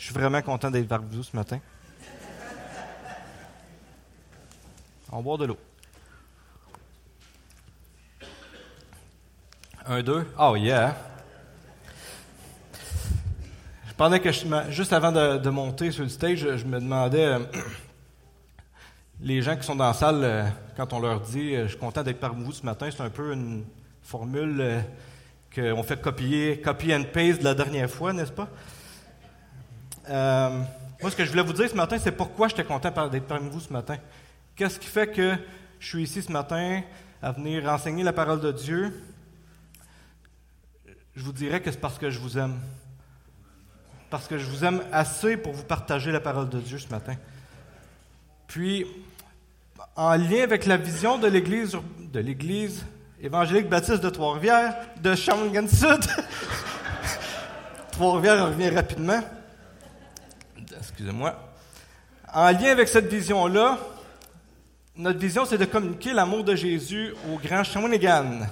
Je suis vraiment content d'être avec vous ce matin. On va boire de l'eau. Un, deux. Oh yeah! Pendant que je, juste avant de, monter sur le stage, je, me demandais, euh, les gens qui sont dans la salle, euh, quand on leur dit euh, Je suis content d'être parmi vous ce matin, c'est un peu une formule qu'on fait copier, copy and paste de la dernière fois, n'est-ce pas? Moi, ce que je voulais vous dire ce matin, c'est pourquoi j'étais content d'être parmi vous ce matin. Qu'est-ce qui fait que je suis ici ce matin à venir enseigner la parole de Dieu? Je vous dirais que c'est parce que je vous aime parce que je vous aime assez pour vous partager la parole de Dieu ce matin. Puis, en lien avec la vision de l'Église, de l'Église évangélique baptiste de Trois-Rivières, de Sud, Trois-Rivières revient rapidement. Excusez-moi. En lien avec cette vision-là, notre vision, c'est de communiquer l'amour de Jésus au grand Shawinigan.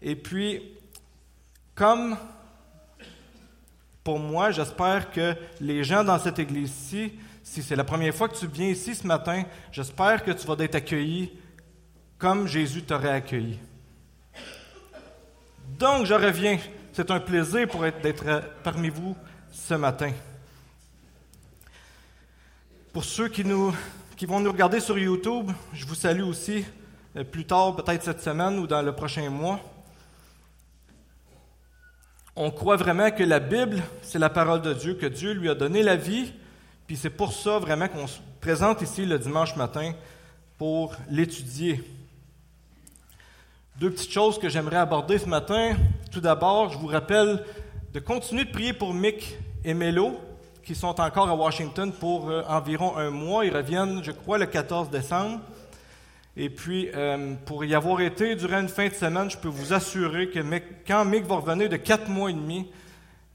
Et puis, comme pour moi, j'espère que les gens dans cette église-ci, si c'est la première fois que tu viens ici ce matin, j'espère que tu vas être accueilli comme Jésus t'aurait accueilli. Donc, je reviens. C'est un plaisir pour d'être parmi vous ce matin. Pour ceux qui, nous, vont nous regarder sur YouTube, je vous salue aussi euh, plus tard, peut-être cette semaine ou dans le prochain mois. On croit vraiment que la Bible, c'est la parole de Dieu, que Dieu lui a donné la vie, puis c'est pour ça vraiment qu'on se présente ici le dimanche matin pour l'étudier. Deux petites choses que j'aimerais aborder ce matin. Tout d'abord, je vous rappelle de continuer de prier pour Mick et Melo, qui sont encore à Washington pour euh, environ un mois. Ils reviennent, je crois, le 14 décembre. Et puis, euh, pour y avoir été durant une fin de semaine, je peux vous assurer que quand Mick va revenir de quatre mois et demi,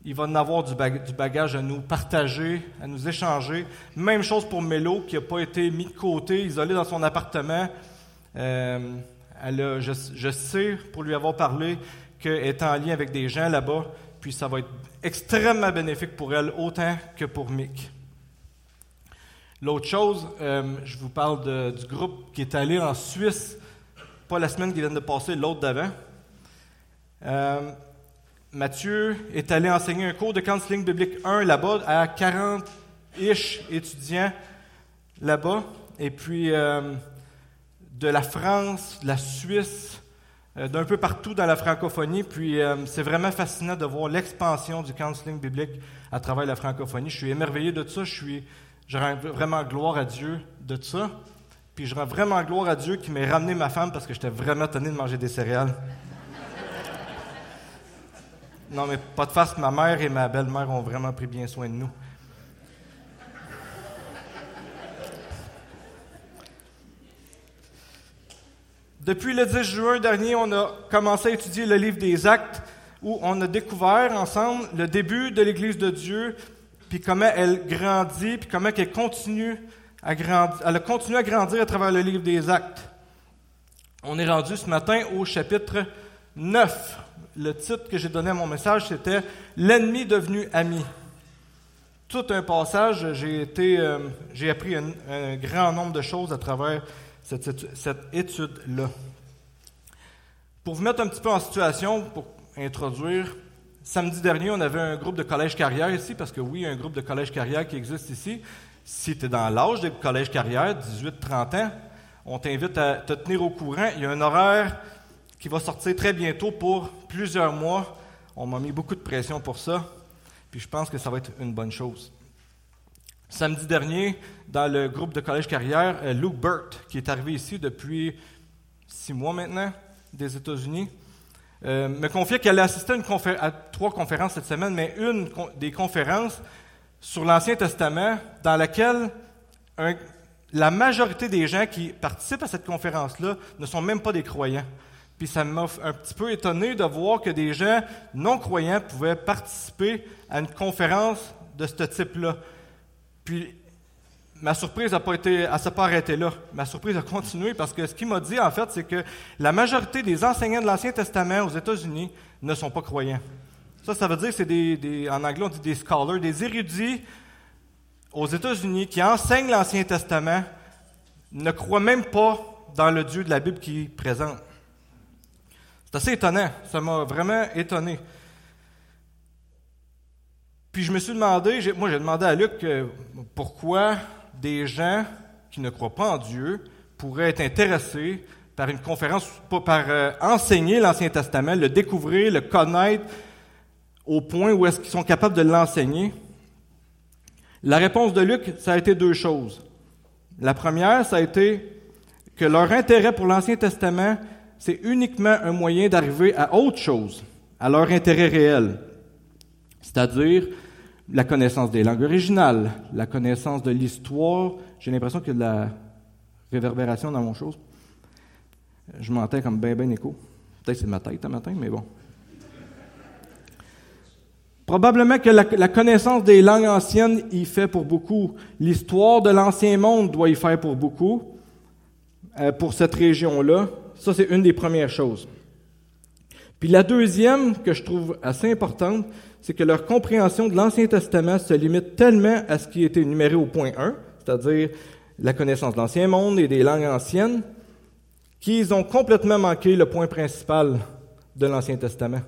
il va en avoir du, bagage à nous partager, à nous échanger. Même chose pour Mélo, qui n'a pas été mis de côté, isolé dans son appartement. Euh, je, je, sais, pour lui avoir parlé, qu'elle est en lien avec des gens là-bas, puis ça va être extrêmement bénéfique pour elle, autant que pour Mick. L'autre chose, euh, je vous parle du groupe qui est allé en Suisse, pas la semaine qui vient de passer, l'autre d'avant. Euh, Mathieu est allé enseigner un cours de counseling biblique 1 là-bas à 40-ish étudiants là-bas. Et puis euh, de la France, de la Suisse, d'un peu partout dans la francophonie. Puis c'est vraiment fascinant de voir l'expansion du counseling biblique à travers la francophonie. Je suis émerveillé de ça. Je suis rends vraiment gloire à Dieu de ça. Puis je rends vraiment gloire à Dieu qui m'ait ramené ma femme parce que j'étais vraiment tenu de manger des céréales. Non, mais pas de face, ma mère et ma belle-mère ont vraiment pris bien soin de nous. Depuis le 10 juin dernier, on a commencé à étudier le livre des actes où on a découvert ensemble le début de l'Église de Dieu, puis comment elle grandit, puis comment elle continue à grandir. Elle a continué à grandir à travers le livre des Actes. On est rendu ce matin au chapitre 9. Le titre que j'ai donné à mon message, c'était L'ennemi devenu ami. Tout un passage, j'ai euh, j'ai appris un, grand nombre de choses à travers cette, étude-là. Pour vous mettre un petit peu en situation, pour introduire, Samedi dernier, on avait un groupe de collège carrière ici, parce que oui, un groupe de collège carrière qui existe ici. Si tu es dans l'âge des collèges carrière, 18-30 ans, on t'invite à te tenir au courant. Il y a un horaire qui va sortir très bientôt pour plusieurs mois. On m'a mis beaucoup de pression pour ça, puis je pense que ça va être une bonne chose. Samedi dernier, dans le groupe de collège carrière, euh, Luke Burt, qui est arrivé ici depuis six mois maintenant des États-Unis, euh, me confiait qu'elle assistait à, à, trois conférences cette semaine, mais une des conférences sur l'Ancien Testament dans laquelle la majorité des gens qui participent à cette conférence-là ne sont même pas des croyants. Puis ça m'a un petit peu étonné de voir que des gens non croyants pouvaient participer à une conférence de ce type-là. Puis ma surprise n'a pas été, s'est pas arrêtée là. Ma surprise a continué parce que ce qu'il m'a dit, en fait, c'est que la majorité des enseignants de l'Ancien Testament aux États-Unis ne sont pas croyants. Ça, ça veut dire que c'est des, en anglais on dit des scholars, des érudits aux États-Unis qui enseignent l'Ancien Testament, ne croient même pas dans le Dieu de la Bible qui présente. C'est assez étonnant. Ça m'a vraiment étonné. Puis je me suis demandé, moi j'ai demandé à Luc euh, pourquoi des gens qui ne croient pas en Dieu pourraient être intéressés par une conférence, par euh, enseigner l'Ancien Testament, le découvrir, le connaître au point où est-ce qu'ils sont capables de l'enseigner. La réponse de Luc, ça a été deux choses. La première, ça a été que leur intérêt pour l'Ancien Testament, c'est uniquement un moyen d'arriver à autre chose, à leur intérêt réel, c'est-à-dire la connaissance des langues originales, la connaissance de l'histoire. J'ai l'impression qu'il y a de la réverbération dans mon chose. Je m'entends comme ben ben écho. Peut-être c'est ma tête un matin, mais bon. Probablement que la, connaissance des langues anciennes y fait pour beaucoup. L'histoire de l'ancien monde doit y faire pour beaucoup, euh, pour cette région-là. Ça, c'est une des premières choses. Puis la deuxième, que je trouve assez importante, c'est que leur compréhension de l'Ancien Testament se limite tellement à ce qui était énuméré au point 1, c'est-à-dire la connaissance de l'Ancien monde et des langues anciennes, qu'ils ont complètement manqué le point principal de l'Ancien Testament.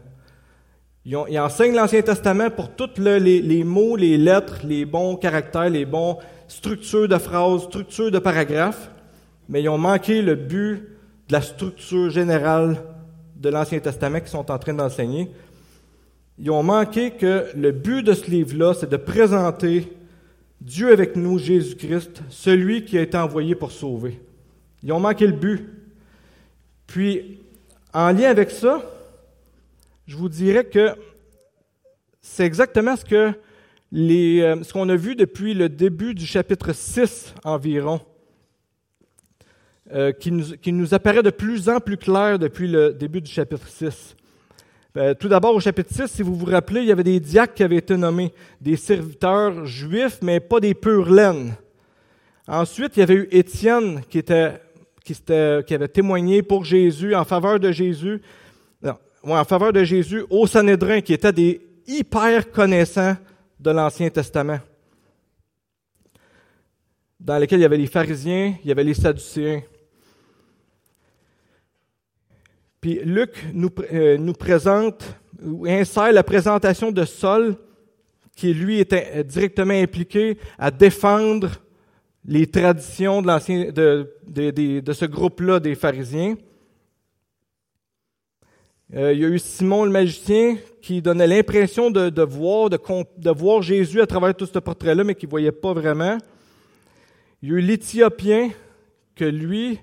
Ils, enseignent l'Ancien Testament pour tous les, mots, les lettres, les bons caractères, les bons structures de phrases, structures de paragraphes, mais ils ont manqué le but de la structure générale de l'Ancien Testament qu'ils sont en train d'enseigner. Ils ont manqué que le but de ce livre-là, c'est de présenter Dieu avec nous, Jésus-Christ, celui qui a été envoyé pour sauver. Ils ont manqué le but. Puis, en lien avec ça, je vous dirais que c'est exactement ce que les, euh, ce qu'on a vu depuis le début du chapitre 6 environ, euh, qui, nous, qui, nous, apparaît de plus en plus clair depuis le début du chapitre 6. Euh, tout d'abord, au chapitre 6, si vous vous rappelez, il y avait des diacres qui avaient été nommés, des serviteurs juifs, mais pas des pures laines. Ensuite, il y avait eu Étienne qui, avait témoigné pour Jésus, en faveur de Jésus, en faveur de Jésus au Sanhédrin, qui étaient des hyper connaissants de l'Ancien Testament, dans lesquels il y avait les pharisiens, il y avait les sadducéens. Puis Luc nous, euh, nous présente ou insère la présentation de Saul, qui lui était directement impliqué à défendre les traditions de ce groupe-là des pharisiens. Euh, il y a eu Simon le magicien qui donnait l'impression de, voir, de, voir Jésus à travers tout ce portrait-là, mais qui ne voyait pas vraiment. Il y a eu l'Éthiopien que lui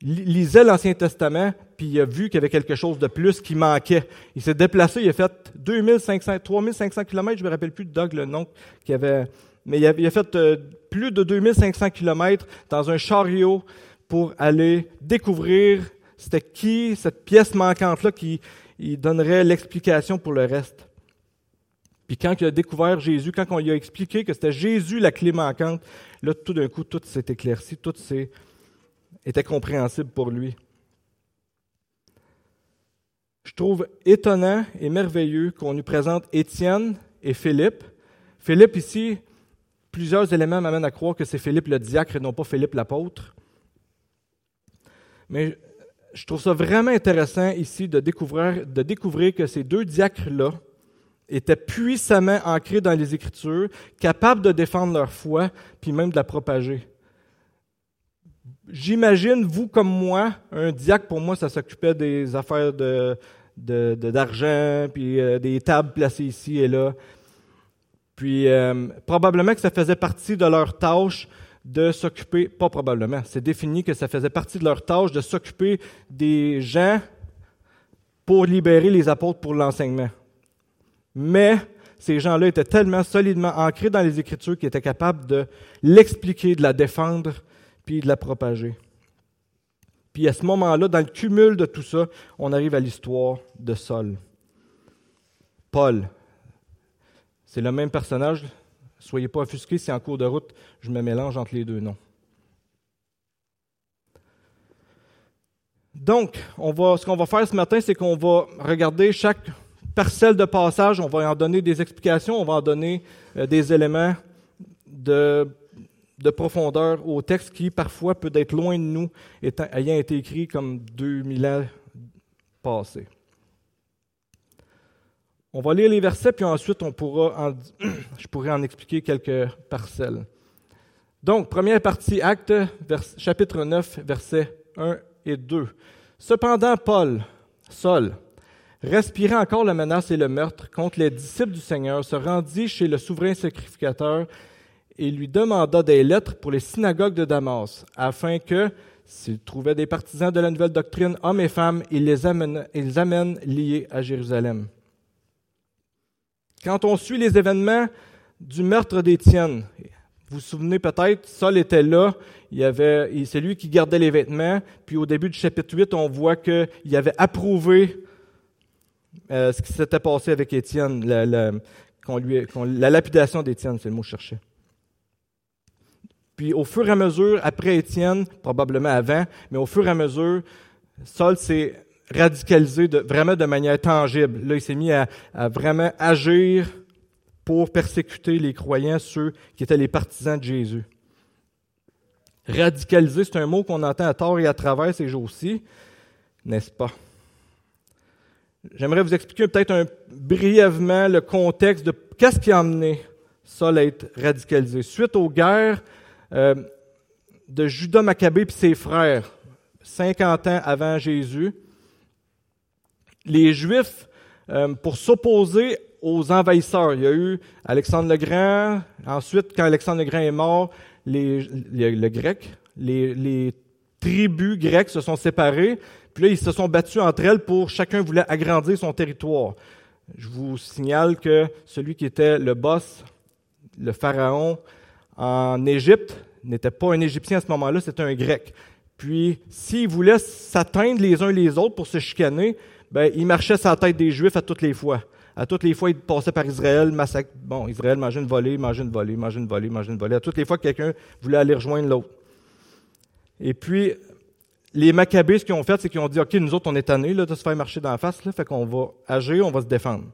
lisait l'Ancien Testament, puis il a vu qu'il y avait quelque chose de plus qui manquait. Il s'est déplacé, il a fait 2500, 3500 kilomètres, je me rappelle plus de Doug le nom qu'il avait, mais il a, fait euh, plus de 2500 kilomètres dans un chariot pour aller découvrir c'était qui, cette pièce manquante-là, qui donnerait l'explication pour le reste. Puis quand il a découvert Jésus, quand on lui a expliqué que c'était Jésus la clé manquante, là, tout d'un coup, tout s'est éclairci, tout s'est, était compréhensible pour lui. Je trouve étonnant et merveilleux qu'on nous présente Étienne et Philippe. Philippe, ici, plusieurs éléments m'amènent à croire que c'est Philippe le diacre et non pas Philippe l'apôtre. Mais je trouve ça vraiment intéressant ici de découvrir, de découvrir que ces deux diacres-là étaient puissamment ancrés dans les Écritures, capables de défendre leur foi, puis même de la propager. J'imagine, vous comme moi, un diacre, pour moi, ça s'occupait des affaires de, d'argent, puis euh, des tables placées ici et là. Puis euh, probablement que ça faisait partie de leur tâche de s'occuper, pas probablement, c'est défini que ça faisait partie de leur tâche de s'occuper des gens pour libérer les apôtres pour l'enseignement. Mais ces gens-là étaient tellement solidement ancrés dans les Écritures qu'ils étaient capables de l'expliquer, de la défendre, puis de la propager. Puis à ce moment-là, dans le cumul de tout ça, on arrive à l'histoire de Saul. Paul, c'est le même personnage, Soyez pas offusqués si en cours de route, je me mélange entre les deux noms. Donc, on va, ce qu'on va faire ce matin, c'est qu'on va regarder chaque parcelles de passage, on va en donner des explications, on va en donner euh, des éléments de, de, profondeur au texte qui parfois peut être loin de nous, ayant été écrit comme 2000 ans passés. On va lire les versets, puis ensuite on pourra je pourrai en expliquer quelques parcelles. Donc, première partie, acte, chapitre 9, versets 1 et 2. Cependant, Paul, Saul, respirant encore la menace et le meurtre contre les disciples du Seigneur, se rendit chez le souverain sacrificateur et lui demanda des lettres pour les synagogues de Damas, afin que, s'il trouvait des partisans de la nouvelle doctrine, hommes et femmes, il les amène, liés à Jérusalem. Quand on suit les événements du meurtre d'Étienne, vous vous souvenez peut-être, Saul était là, il avait, c'est lui qui gardait les vêtements, puis au début du chapitre 8, on voit qu'il avait approuvé euh, ce qui s'était passé avec Étienne, la, la lapidation d'Étienne, c'est le mot que je cherchais. Puis au fur et à mesure, après Étienne, probablement avant, mais au fur et à mesure, Saul s'est radicalisé vraiment de manière tangible. Là, il s'est mis à, vraiment agir pour persécuter les croyants, ceux qui étaient les partisans de Jésus. Radicaliser, c'est un mot qu'on entend à tort et à travers ces jours-ci, n'est-ce pas? J'aimerais vous expliquer peut-être brièvement le contexte de qu'est-ce qui a amené Saul à être radicalisé. Suite aux guerres euh, de Judas Maccabée et ses frères, 50 ans avant Jésus, les Juifs, euh, pour s'opposer aux envahisseurs, il y a eu Alexandre le Grand, ensuite, quand Alexandre le Grand est mort, les, le grec, les, les tribus grecques se sont séparées, puis là, ils se sont battus entre elles pour chacun voulait agrandir son territoire. Je vous signale que celui qui était le boss, le pharaon en Égypte, n'était pas un Égyptien à ce moment-là, c'était un Grec. Puis, s'ils voulaient s'atteindre les uns les autres pour se chicaner, ben, il marchait sa tête des Juifs à toutes les fois. À toutes les fois, il passait par Israël, massacre. Bon, Israël mangeait une volée, mangeait une volée, mangeait une volée, mangeait une volée. À toutes les fois que quelqu'un voulait aller rejoindre l'autre. Et puis, les Maccabées, ce qu'ils ont fait, c'est qu'ils ont dit, OK, nous autres, on est tannés là, de se faire marcher dans la face, là, fait qu'on va agir, on va se défendre.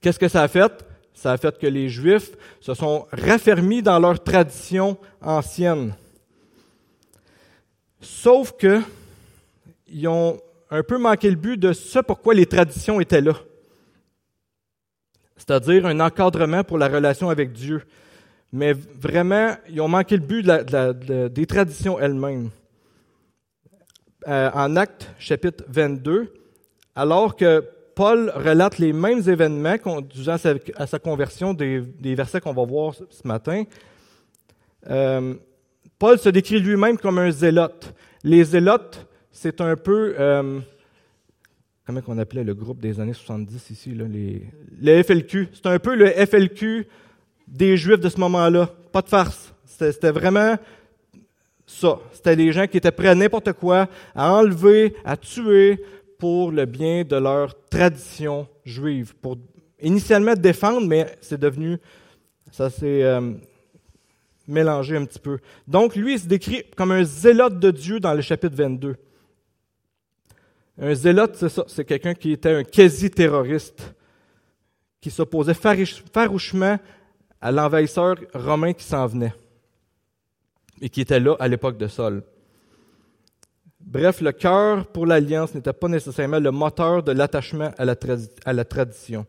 Qu'est-ce que ça a fait? Ça a fait que les Juifs se sont raffermis dans leur tradition ancienne. Sauf que, ils ont un peu manqué le but de ce pourquoi les traditions étaient là. C'est-à-dire un encadrement pour la relation avec Dieu. Mais vraiment, ils ont manqué le but des traditions elles-mêmes. Euh, en Actes chapitre 22, alors que Paul relate les mêmes événements conduisant à sa conversion des, versets qu'on va voir ce matin. Euh, Paul se décrit lui-même comme un zélote. Les zélotes, c'est un peu, euh, comment on appelait le groupe des années 70 ici, les, le FLQ. C'est un peu le FLQ des Juifs de ce moment-là. Pas de farce. C'était vraiment ça. C'était des gens qui étaient prêts à n'importe quoi, à enlever, à tuer pour le bien de leur tradition juive. Pour initialement défendre, mais c'est devenu, ça s'est euh, mélangé un petit peu. Donc lui, il se décrit comme un zélote de Dieu dans le chapitre 22. Un zélote, c'est ça, c'est quelqu'un qui était un quasi-terroriste, qui s'opposait farouchement à l'envahisseur romain qui s'en venait et qui était là à l'époque de Saul. Bref, le cœur pour l'alliance n'était pas nécessairement le moteur de l'attachement à, la, tradition.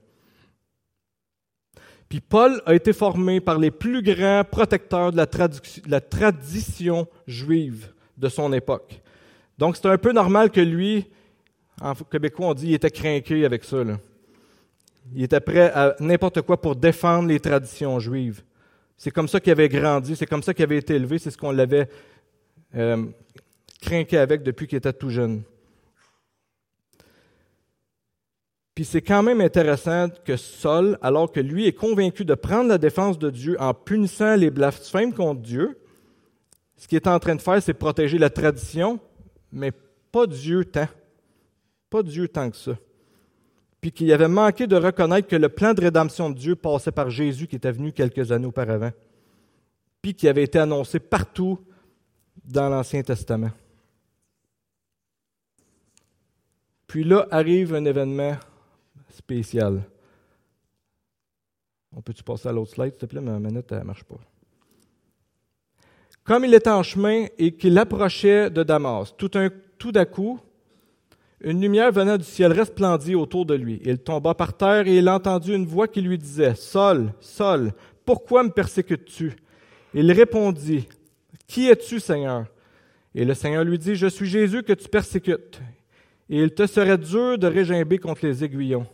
Puis Paul a été formé par les plus grands protecteurs de la, tradition juive de son époque. Donc c'est un peu normal que lui, en québécois on dit, il était craqué avec ça. Il était prêt à n'importe quoi pour défendre les traditions juives. C'est comme ça qu'il avait grandi, c'est comme ça qu'il avait été élevé, c'est ce qu'on l'avait euh, craqué avec depuis qu'il était tout jeune. Puis c'est quand même intéressant que Saul, alors que lui est convaincu de prendre la défense de Dieu en punissant les blasphèmes contre Dieu, ce qu'il est en train de faire, c'est protéger la tradition, mais pas Dieu tant. Pas Dieu tant que ça puis qu'il avait manqué de reconnaître que le plan de rédemption de Dieu passait par Jésus qui était venu quelques années auparavant, puis qui avait été annoncé partout dans l'Ancien Testament. Puis là arrive un événement spécial. On peut-tu passer à l'autre slide, s'il te plaît? Ma manette ne marche pas. Comme il était en chemin et qu'il approchait de Damas, tout, un, tout d'un coup, une lumière venant du ciel resplendit autour de lui. Il tomba par terre et il entendit une voix qui lui disait, Saul, Saul, pourquoi me persécutes-tu? Il répondit, Qui es-tu, Seigneur? Et le Seigneur lui dit, Je suis Jésus que tu persécutes. Et il te serait dur de régimber contre les aiguillons.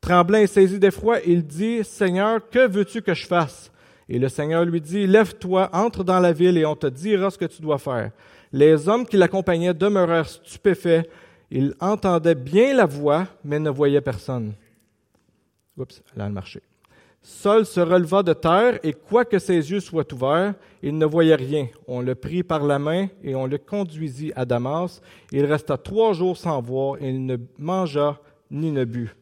Tremblant et saisi d'effroi, il dit, Seigneur, que veux-tu que je fasse? Et le Seigneur lui dit, Lève-toi, entre dans la ville et on te dira ce que tu dois faire. Les hommes qui l'accompagnaient demeurèrent stupéfaits. Ils entendaient bien la voix, mais ne voyaient personne. Oups, là, le marché. Saul se releva de terre, et quoique ses yeux soient ouverts, il ne voyait rien. On le prit par la main et on le conduisit à Damas. Il resta trois jours sans voir, et il ne mangea ni ne but.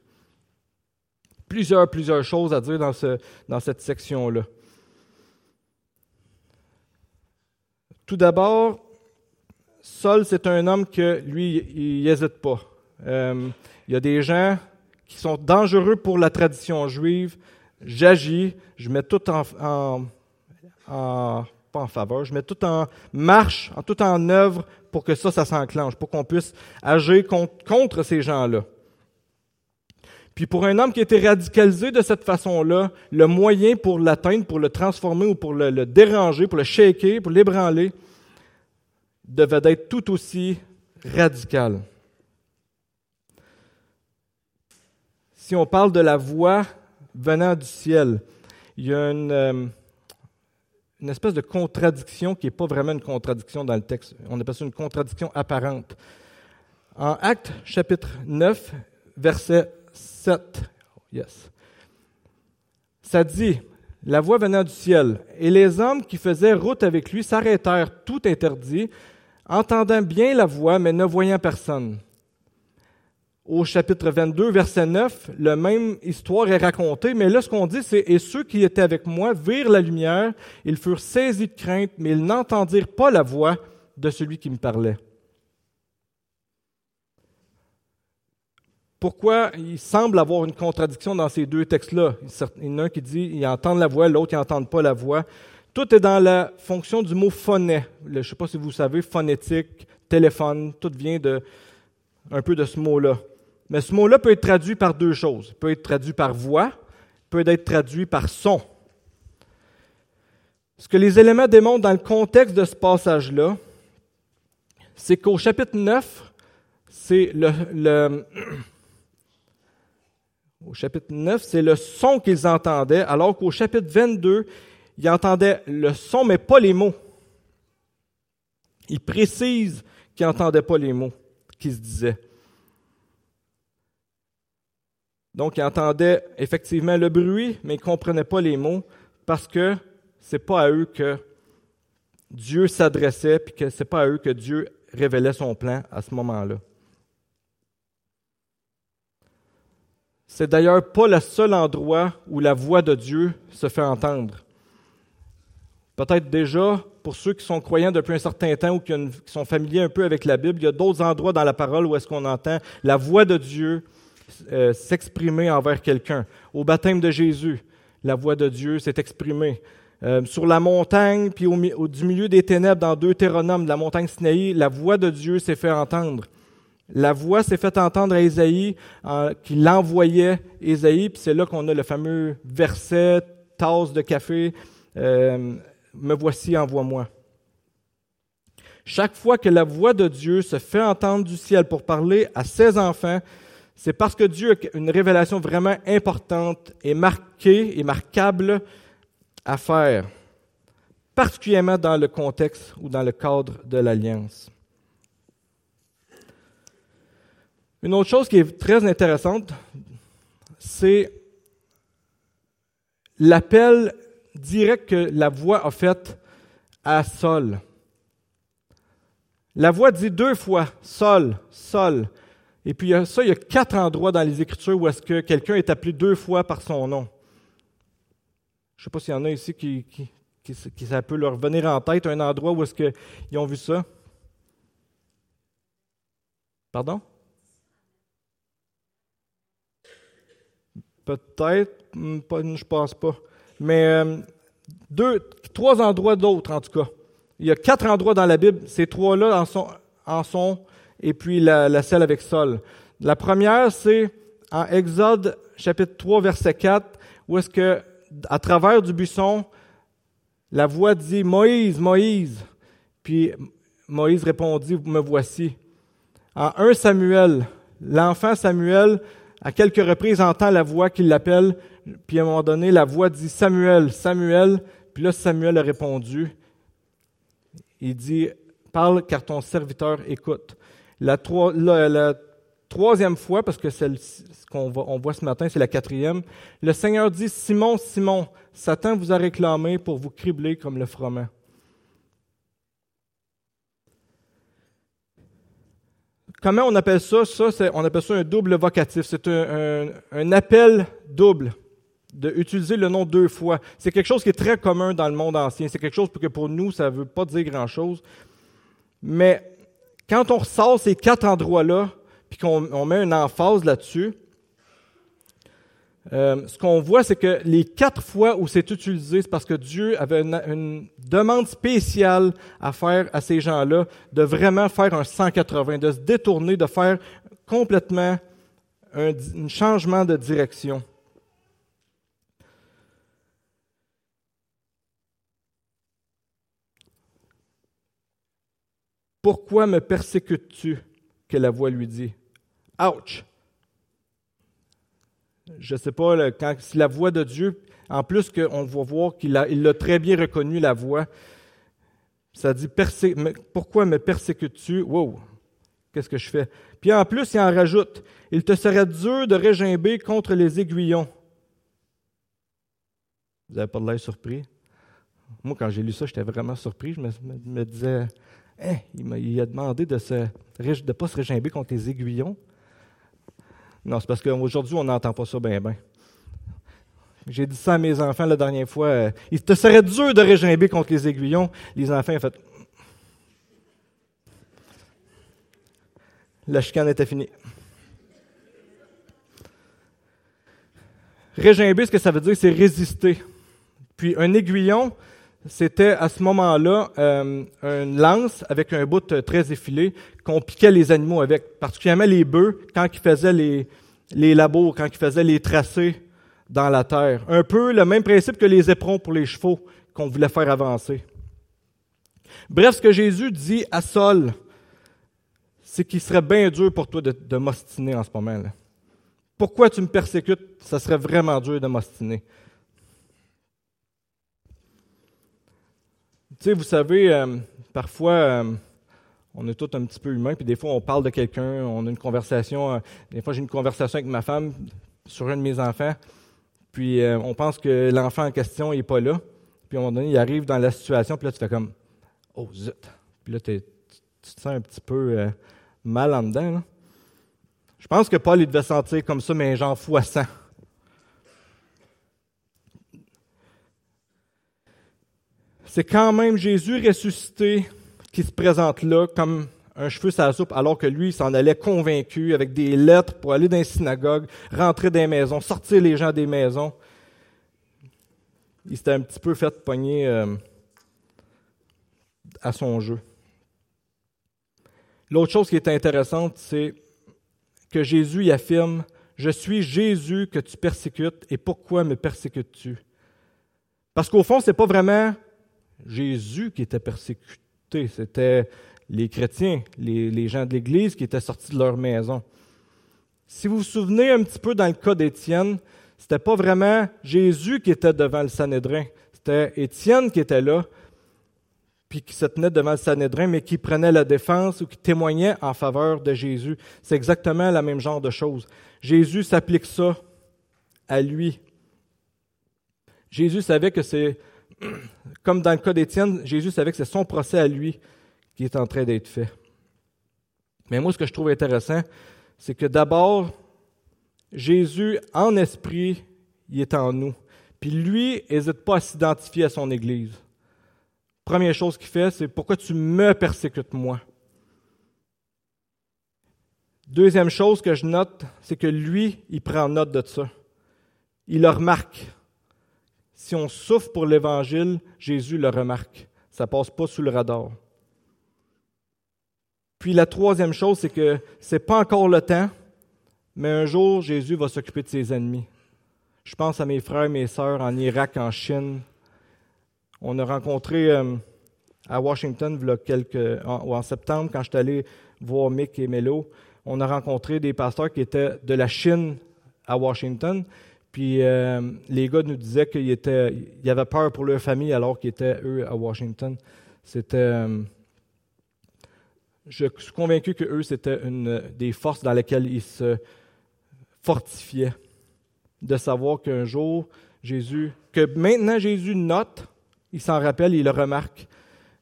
Plusieurs, plusieurs choses à dire dans, ce, dans cette section-là. Tout d'abord, Saul, c'est un homme que lui, il n'hésite pas. Euh, il y a des gens qui sont dangereux pour la tradition juive, j'agis, je mets tout en, pas en faveur, je mets tout en marche, en tout en œuvre pour que ça, ça s'enclenche, pour qu'on puisse agir contre, ces gens-là. Puis pour un homme qui était radicalisé de cette façon-là, le moyen pour l'atteindre, pour le transformer ou pour le, le déranger, pour le shaker, pour l'ébranler, devait être tout aussi radical. Si on parle de la voix venant du ciel. Il y a une, euh, espèce de contradiction qui n'est pas vraiment une contradiction dans le texte. On appelle ça une contradiction apparente. En Acte chapitre 9, verset 7, yes. ça dit, la voix venant du ciel, et les hommes qui faisaient route avec lui s'arrêtèrent tout interdits, entendant bien la voix, mais ne voyant personne au chapitre 22, verset 9, la même histoire est racontée, mais là, ce qu'on dit, c'est Et ceux qui étaient avec moi virent la lumière, ils furent saisis de crainte, mais ils n'entendirent pas la voix de celui qui me parlait. Pourquoi il semble avoir une contradiction dans ces deux textes-là? Il y en a un qui dit ils entendent la voix, l'autre ils n'entendent pas la voix. Tout est dans la fonction du mot phoné. Je ne sais pas si vous savez, phonétique, téléphone, tout vient de, un peu de ce mot-là. Mais ce mot-là peut être traduit par deux choses. Il peut être traduit par voix, peut être traduit par son. Ce que les éléments démontrent dans le contexte de ce passage-là, c'est qu'au chapitre 9, c'est le, au chapitre 9, c'est le son qu'ils entendaient, alors qu'au chapitre 22, ils entendaient le son, mais pas les mots. Ils précisent qu'ils n'entendaient pas les mots qui se disaient. Donc, ils entendaient effectivement le bruit, mais ils ne comprenaient pas les mots parce que ce n'est pas à eux que Dieu s'adressait, puis que ce n'est pas à eux que Dieu révélait son plan à ce moment-là. C'est d'ailleurs pas le seul endroit où la voix de Dieu se fait entendre. Peut-être déjà, pour ceux qui sont croyants depuis un certain temps ou qui, sont familiers un peu avec la Bible, il y a d'autres endroits dans la parole où est-ce qu'on entend la voix de Dieu euh, s'exprimer envers quelqu'un. Au baptême de Jésus, la voix de Dieu s'est exprimée. Euh, sur la montagne, puis au, du milieu des ténèbres, dans Deutéronome, la montagne Sinaï, la voix de Dieu s'est fait entendre. La voix s'est fait entendre à Ésaïe, qui l'envoyait Ésaïe, puis c'est là qu'on a le fameux verset, tasse de café, euh, me voici, envoie-moi. Chaque fois que la voix de Dieu se fait entendre du ciel pour parler à ses enfants, c'est parce que Dieu a une révélation vraiment importante et marquée et marquable à faire, particulièrement dans le contexte ou dans le cadre de l'alliance. Une autre chose qui est très intéressante, c'est l'appel direct que la voix a fait à Sol. La voix dit deux fois Sol, Sol. Et puis ça, il y a quatre endroits dans les Écritures où est-ce que quelqu'un est appelé deux fois par son nom. Je ne sais pas s'il y en a ici qui, ça peut leur venir en tête, un endroit où est-ce qu'ils ont vu ça. Pardon? Peut-être, hmm, je pense pas. Mais euh, deux, trois endroits d'autres, en tout cas. Il y a quatre endroits dans la Bible. Ces trois-là en sont, et puis la, la celle avec Sol. La première, c'est en Exode chapitre 3, verset 4, où est-ce que, à travers du buisson, la voix dit Moïse, Moïse. Puis Moïse répondit, me voici. En 1 Samuel, l'enfant Samuel, à quelques reprises, entend la voix qui l'appelle, puis à un moment donné, la voix dit Samuel, Samuel. Puis là, Samuel a répondu. Il dit Parle car ton serviteur écoute. La, troisième fois, parce que c'est ce qu'on voit ce matin, c'est la quatrième, le Seigneur dit Simon, Simon, Satan vous a réclamé pour vous cribler comme le froment. Comment on appelle ça? Ça, on appelle ça un double vocatif. C'est un, appel double d'utiliser le nom deux fois. C'est quelque chose qui est très commun dans le monde ancien. C'est quelque chose que pour nous, ça ne veut pas dire grand-chose. Mais quand on ressort ces quatre endroits-là, puis qu'on met une emphase là-dessus, euh, ce qu'on voit, c'est que les quatre fois où c'est utilisé, c'est parce que Dieu avait une, demande spéciale à faire à ces gens-là de vraiment faire un 180, de se détourner, de faire complètement un, un changement de direction. Pourquoi me persécutes-tu? Que la voix lui dit. Ouch! je ne sais pas, si la voix de Dieu, en plus qu'on va voir qu'il a, il a très bien reconnu la voix, ça dit Pourquoi me persécutes-tu? Wow Qu'est-ce que je fais? Puis en plus, il en rajoute Il te serait dur de régimber contre les aiguillons. Vous n'avez pas de l'air surpris? Moi, quand j'ai lu ça, j'étais vraiment surpris. Je me, disais hein, il, a demandé de ne pas se régimber contre les aiguillons. Non, c'est parce qu'aujourd'hui, on n'entend pas ça bien, bien. J'ai dit ça à mes enfants la dernière fois. Euh, il te serait dur de régimber contre les aiguillons. Les enfants ont fait. La chicane était finie. Régimber, ce que ça veut dire, c'est résister. Puis un aiguillon, c'était à ce moment-là euh, une lance avec un bout très effilé qu'on piquait les animaux avec, particulièrement les bœufs quand ils faisaient les, les labours, quand ils faisaient les tracés dans la terre. Un peu le même principe que les éperons pour les chevaux qu'on voulait faire avancer. Bref, ce que Jésus dit à Saul, c'est qu'il serait bien dur pour toi de, de m'ostiner en ce moment-là. Pourquoi tu me persécutes? Ça serait vraiment dur de m'ostiner. Sais, vous savez, euh, parfois, euh, on est tous un petit peu humains, puis des fois, on parle de quelqu'un, on a une conversation. Euh, des fois, j'ai une conversation avec ma femme sur un de mes enfants, puis on pense que l'enfant en question n'est pas là. Puis à un moment donné, il arrive dans la situation, puis là, tu fais comme Oh, zut! Puis là, tu te sens un petit peu mal en dedans. Je pense que Paul, il devait sentir comme ça, mais genre sang. C'est quand même Jésus ressuscité qui se présente là comme un cheveu la soupe, alors que lui, il s'en allait convaincu avec des lettres pour aller dans les synagogues, rentrer dans les maisons, sortir les gens des maisons. Il s'était un petit peu fait pogner euh, à son jeu. L'autre chose qui est intéressante, c'est que Jésus y affirme Je suis Jésus que tu persécutes, et pourquoi me persécutes-tu Parce qu'au fond, ce n'est pas vraiment Jésus qui était persécuté, c'était les chrétiens, les, gens de l'Église qui étaient sortis de leur maison. Si vous vous souvenez un petit peu dans le cas d'Étienne, c'était pas vraiment Jésus qui était devant le Sanhédrin, c'était Étienne qui était là, puis qui se tenait devant le Sanhédrin, mais qui prenait la défense ou qui témoignait en faveur de Jésus. C'est exactement le même genre de choses. Jésus s'applique ça à lui. Jésus savait que c'est comme dans le cas d'Étienne, Jésus savait que c'est son procès à lui qui est en train d'être fait. Mais moi, ce que je trouve intéressant, c'est que d'abord, Jésus, en esprit, il est en nous. Puis lui, n'hésite pas à s'identifier à son Église. Première chose qu'il fait, c'est pourquoi tu me persécutes moi? Deuxième chose que je note, c'est que lui, il prend note de ça. il le remarque. Si on souffre pour l'Évangile, Jésus le remarque. Ça passe pas sous le radar. Puis la troisième chose, c'est que c'est pas encore le temps, mais un jour, Jésus va s'occuper de ses ennemis. Je pense à mes frères et mes sœurs en Irak, en Chine. On a rencontré euh, à Washington, quelques, en, en septembre, quand je suis allé voir Mick et Melo, on a rencontré des pasteurs qui étaient de la Chine à Washington. Puis euh, les gars nous disaient qu'ils avaient peur pour leur famille alors qu'ils étaient, eux, à Washington. C'était. Euh, je suis convaincu que eux, c'était une des forces dans lesquelles ils se fortifiaient. De savoir qu'un jour, Jésus, que maintenant Jésus note, il s'en rappelle, il le remarque,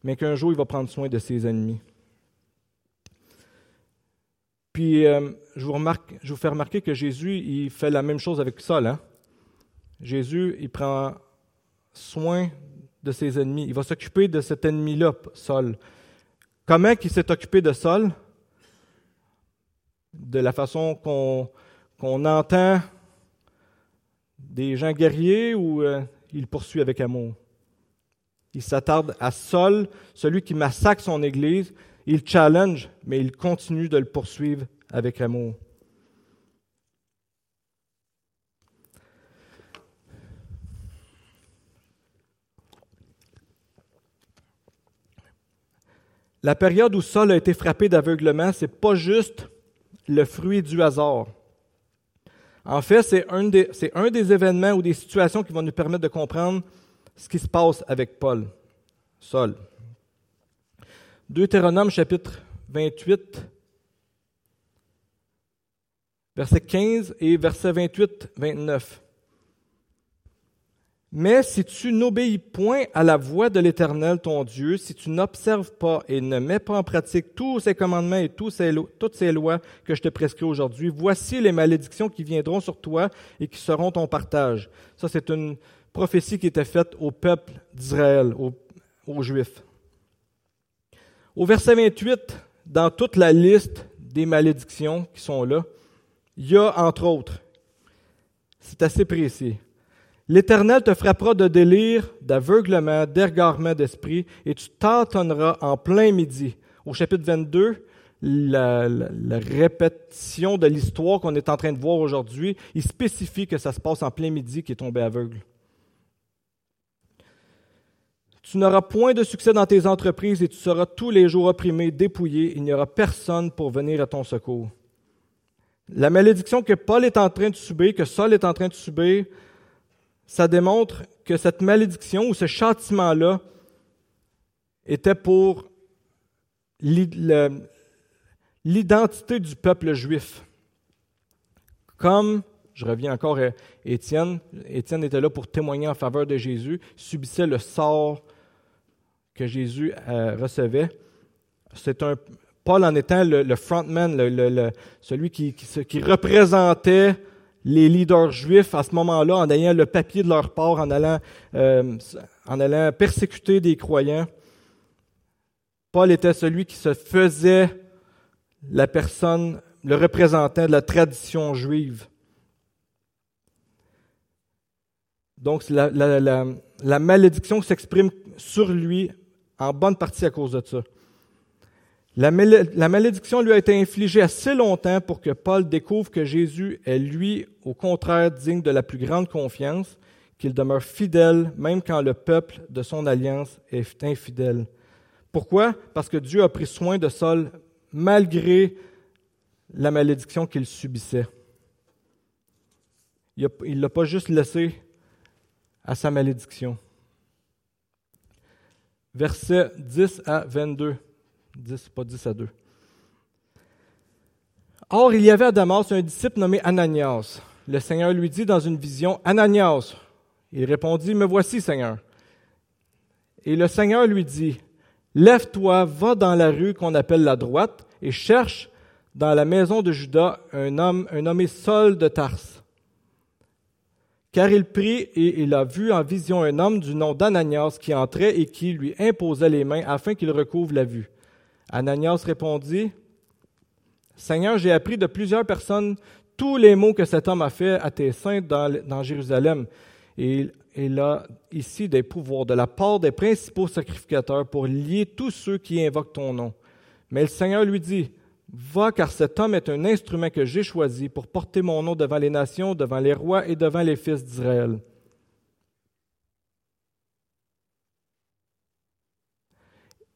mais qu'un jour, il va prendre soin de ses ennemis. Puis, euh, je, vous fais remarquer que Jésus, il fait la même chose avec Saul. Hein? Jésus, il prend soin de ses ennemis. Il va s'occuper de cet ennemi-là, Saul. Comment il s'est occupé de Saul? De la façon qu'on entend des gens guerriers ou euh, il poursuit avec amour? Il s'attarde à Saul, celui qui massacre son Église, il challenge, mais il continue de le poursuivre avec amour. La période où Saul a été frappé d'aveuglement, ce n'est pas juste le fruit du hasard. En fait, c'est un, des, événements ou des situations qui vont nous permettre de comprendre ce qui se passe avec Paul, Saul. Deutéronome chapitre 28, verset 15 et verset 28, 29. Mais si tu n'obéis point à la voix de l'Éternel ton Dieu, si tu n'observes pas et ne mets pas en pratique tous ses commandements et toutes ces lois que je te prescris aujourd'hui, voici les malédictions qui viendront sur toi et qui seront ton partage. Ça, c'est une prophétie qui était faite au peuple d'Israël, aux Juifs. Au verset 28, dans toute la liste des malédictions qui sont là, il y a entre autres, c'est assez précis, L'Éternel te frappera de délire, d'aveuglement, d'égarement d'esprit, et tu tâtonneras en plein midi. Au chapitre 22, la, la répétition de l'histoire qu'on est en train de voir aujourd'hui, il spécifie que ça se passe en plein midi qui est tombé aveugle. Tu n'auras point de succès dans tes entreprises et tu seras tous les jours opprimé, dépouillé. Il n'y aura personne pour venir à ton secours. La malédiction que Paul est en train de subir, que Saul est en train de subir, ça démontre que cette malédiction ou ce châtiment-là était pour l'identité du peuple juif. Comme, je reviens encore à Étienne, Étienne était là pour témoigner en faveur de Jésus, subissait le sort que Jésus euh, recevait. C'est un Paul en étant le, frontman, celui qui, représentait les leaders juifs à ce moment-là, en ayant le papier de leur part, en allant, euh, en allant persécuter des croyants. Paul était celui qui se faisait la personne, le représentant de la tradition juive. Donc, la malédiction s'exprime sur lui en bonne partie à cause de ça. La, malédiction lui a été infligée assez longtemps pour que Paul découvre que Jésus est lui, au contraire, digne de la plus grande confiance, qu'il demeure fidèle même quand le peuple de son alliance est infidèle. Pourquoi? Parce que Dieu a pris soin de Saul malgré la malédiction qu'il subissait. Il ne l'a pas juste laissé à sa malédiction versets 10 à 22. 10, pas 10 à 2. Or, il y avait à Damas un disciple nommé Ananias. Le Seigneur lui dit dans une vision, Ananias. Il répondit, Me voici, Seigneur. Et le Seigneur lui dit, Lève-toi, va dans la rue qu'on appelle la droite, et cherche dans la maison de Judas un homme, un nommé Saul de Tarse car il prit et il a vu en vision un homme du nom d'Ananias qui entrait et qui lui imposait les mains afin qu'il recouvre la vue. Ananias répondit, Seigneur, j'ai appris de plusieurs personnes tous les maux que cet homme a fait à tes saints dans, Jérusalem. Et il a ici des pouvoirs de la part des principaux sacrificateurs pour lier tous ceux qui invoquent ton nom. Mais le Seigneur lui dit, Va, car cet homme est un instrument que j'ai choisi pour porter mon nom devant les nations, devant les rois et devant les fils d'Israël.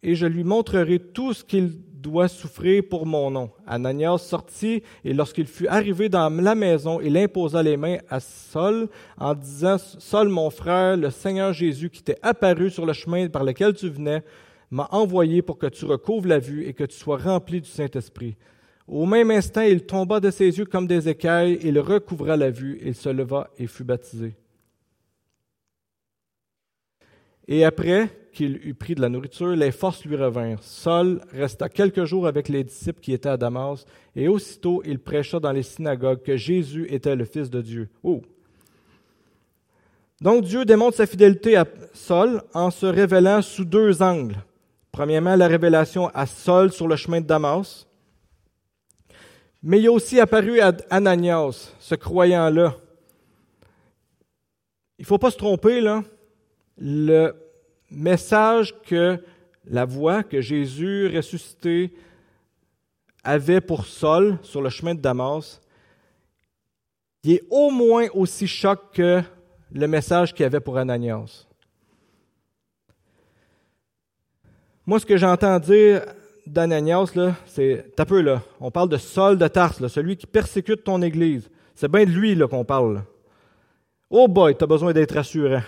Et je lui montrerai tout ce qu'il doit souffrir pour mon nom. Ananias sortit, et lorsqu'il fut arrivé dans la maison, il imposa les mains à Saul en disant, Saul, mon frère, le Seigneur Jésus qui t'est apparu sur le chemin par lequel tu venais, m'a envoyé pour que tu recouvres la vue et que tu sois rempli du Saint-Esprit. Au même instant, il tomba de ses yeux comme des écailles, il recouvra la vue, il se leva et fut baptisé. Et après qu'il eut pris de la nourriture, les forces lui revinrent. Saul resta quelques jours avec les disciples qui étaient à Damas, et aussitôt il prêcha dans les synagogues que Jésus était le Fils de Dieu. Oh! Donc Dieu démontre sa fidélité à Saul en se révélant sous deux angles. Premièrement, la révélation à Saul sur le chemin de Damas. Mais il a aussi apparu à Ananias, ce croyant-là. Il ne faut pas se tromper, là. Le message que la voix que Jésus ressuscité avait pour Saul sur le chemin de Damas, il est au moins aussi choc que le message qu'il avait pour Ananias. Moi, ce que j'entends dire d'Ananias, c'est, t'as peu, là, on parle de Saul de Tarse, celui qui persécute ton Église. C'est bien de lui qu'on parle. Oh boy, tu as besoin d'être rassurant.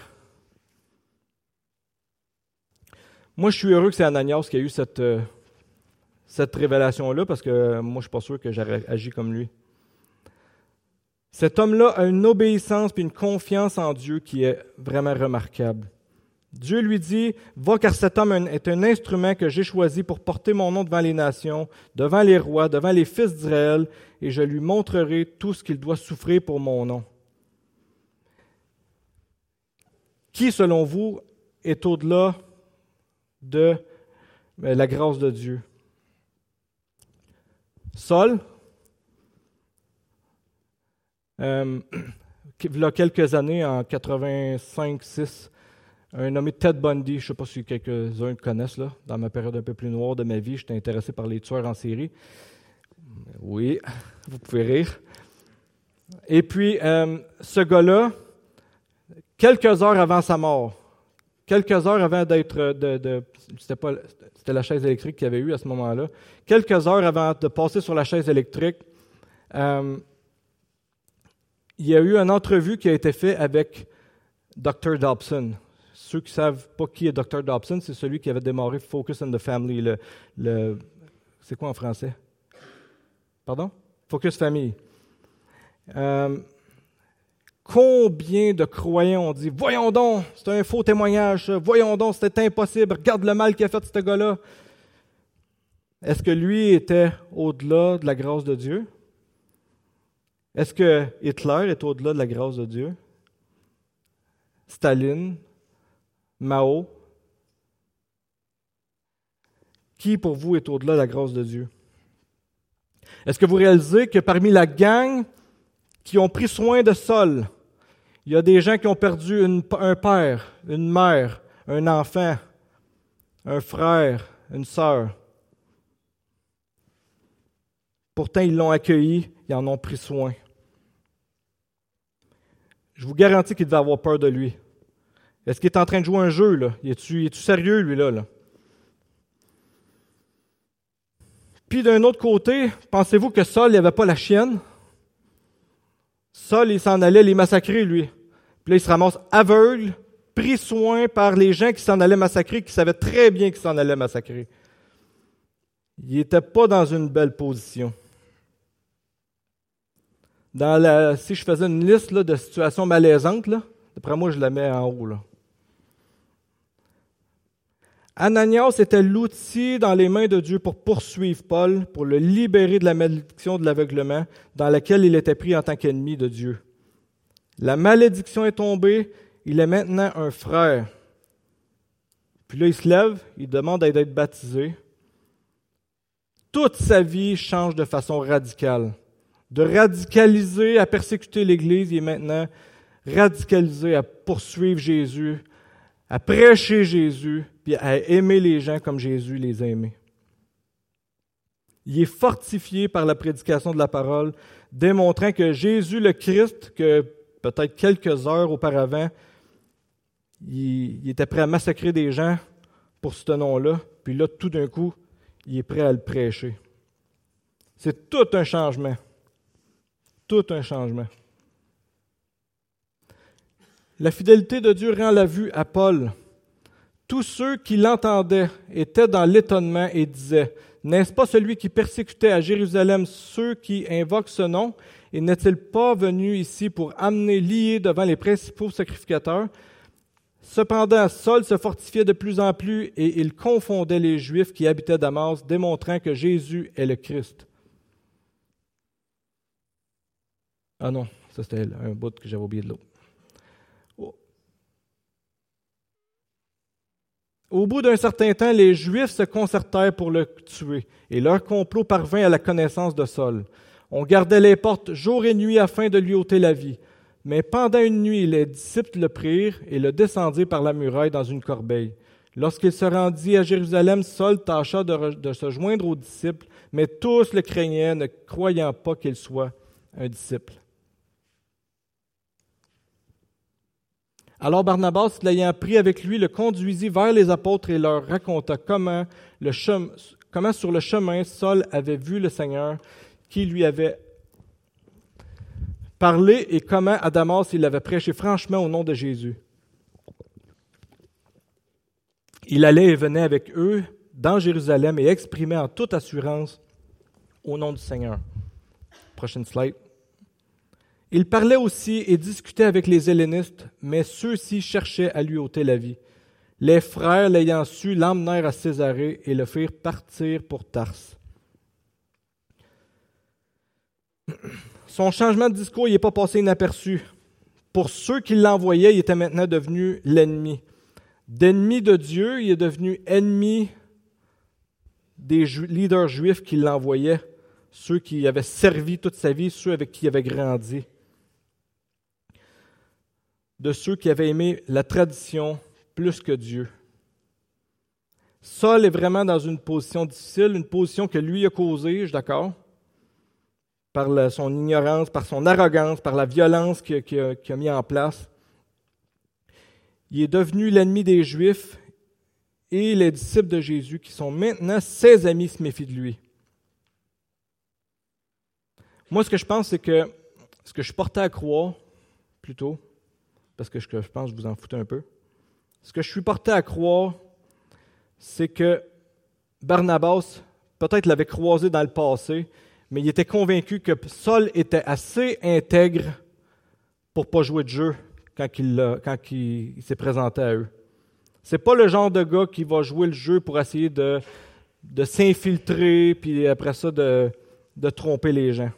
Moi, je suis heureux que c'est Ananias qui a eu cette, euh, cette révélation-là, parce que moi, je ne suis pas sûr que j'aurais agi comme lui. Cet homme-là a une obéissance et une confiance en Dieu qui est vraiment remarquable. Dieu lui dit, Va car cet homme est un instrument que j'ai choisi pour porter mon nom devant les nations, devant les rois, devant les fils d'Israël, et je lui montrerai tout ce qu'il doit souffrir pour mon nom. Qui, selon vous, est au-delà de euh, la grâce de Dieu? Saul, euh, il y a quelques années, en 85-6, un nommé Ted Bundy, je ne sais pas si quelques-uns le connaissent, là, dans ma période un peu plus noire de ma vie, j'étais intéressé par les tueurs en série. Oui, vous pouvez rire. Et puis, euh, ce gars-là, quelques heures avant sa mort, quelques heures avant d'être, de, c'était pas, c'était la chaise électrique qu'il avait eu à ce moment-là, quelques heures avant de passer sur la chaise électrique, euh, il y a eu une entrevue qui a été faite avec Dr. Dobson ceux qui ne savent pas qui est Dr. Dobson, c'est celui qui avait démarré Focus on the Family. Le, c'est quoi en français? Pardon? Focus Family. Euh, combien de croyants ont dit Voyons donc, c'est un faux témoignage, voyons donc, c'était impossible, regarde le mal qu'a fait ce gars-là. Est-ce que lui était au-delà de la grâce de Dieu? Est-ce que Hitler est au-delà de la grâce de Dieu? Staline, Mao, qui pour vous est au-delà de la grâce de Dieu? Est-ce que vous réalisez que parmi la gang qui ont pris soin de Saul, il y a des gens qui ont perdu un père, une mère, un enfant, un frère, une sœur? Pourtant, ils l'ont accueilli, ils en ont pris soin. Je vous garantis qu'ils devaient avoir peur de lui. Est-ce qu'il est en train de jouer un jeu, là? Es-tu sérieux, lui, là? là? Puis d'un autre côté, pensez-vous que Saul n'avait pas la chienne? Saul, il s'en allait les massacrer, lui. Puis là, il se ramasse aveugle, pris soin par les gens qui s'en allaient massacrer, qui savaient très bien qu'ils s'en allaient massacrer. Il n'était pas dans une belle position. Dans la, si je faisais une liste de situations malaisantes, d'après moi, je la mets en haut. Là. Ananias était l'outil dans les mains de Dieu pour poursuivre Paul, pour le libérer de la malédiction de l'aveuglement dans laquelle il était pris en tant qu'ennemi de Dieu. La malédiction est tombée, il est maintenant un frère. Puis là, il se lève, il demande à être baptisé. Toute sa vie change de façon radicale. de radicaliser à persécuter l'Église, il est maintenant radicalisé à poursuivre Jésus, à prêcher Jésus, puis à aimer les gens comme Jésus les a aimés. Il est fortifié par la prédication de la parole, démontrant que Jésus le Christ, que peut-être quelques heures auparavant, il, était prêt à massacrer des gens pour ce nom-là, puis là, tout d'un coup, il est prêt à le prêcher. C'est tout un changement. Tout un changement. La fidélité de Dieu rend la vue à Paul. Tous ceux qui l'entendaient étaient dans l'étonnement et disaient, N'est-ce pas celui qui persécutait à Jérusalem ceux qui invoquent ce nom? Et n'est-il pas venu ici pour amener liés devant les principaux sacrificateurs? Cependant, Saul se fortifiait de plus en plus et il confondait les Juifs qui habitaient Damas, démontrant que Jésus est le Christ. Ah non, ça c'était un bout que j'avais oublié de l'autre. Au bout d'un certain temps, les Juifs se concertèrent pour le tuer, et leur complot parvint à la connaissance de Saul. On gardait les portes jour et nuit afin de lui ôter la vie. Mais pendant une nuit, les disciples le prirent et le descendirent par la muraille dans une corbeille. Lorsqu'il se rendit à Jérusalem, Saul tâcha de, se joindre aux disciples, mais tous le craignaient, ne croyant pas qu'il soit un disciple. Alors Barnabas, l'ayant pris avec lui, le conduisit vers les apôtres et leur raconta comment, sur le chemin Saul avait vu le Seigneur qui lui avait parlé et comment à Damas il avait prêché franchement au nom de Jésus. Il allait et venait avec eux dans Jérusalem et exprimait en toute assurance au nom du Seigneur. Prochaine slide. Il parlait aussi et discutait avec les hellénistes, mais ceux-ci cherchaient à lui ôter la vie. Les frères, l'ayant su, l'emmenèrent à Césarée et le firent partir pour Tarse. Son changement de discours n'est pas passé inaperçu. Pour ceux qui l'envoyaient, il était maintenant devenu l'ennemi. D'ennemi de Dieu, il est devenu ennemi des leaders juifs qui l'envoyaient, ceux qui avaient servi toute sa vie, ceux avec qui il avait grandi de ceux qui avaient aimé la tradition plus que Dieu. Saul est vraiment dans une position difficile, une position que lui a causée, je suis d'accord, par son ignorance, par son arrogance, par la violence qu'il a, mis en place. Il est devenu l'ennemi des Juifs et les disciples de Jésus, qui sont maintenant ses amis, se méfient de lui. Moi, ce que je pense, c'est que ce que je portais à croire, plutôt, parce que je pense que vous en foutez un peu. Ce que je suis porté à croire, c'est que Barnabas, peut-être l'avait croisé dans le passé, mais il était convaincu que Saul était assez intègre pour pas jouer de jeu quand il, s'est présenté à eux. C'est pas le genre de gars qui va jouer le jeu pour essayer de, s'infiltrer, puis après ça, de tromper les gens.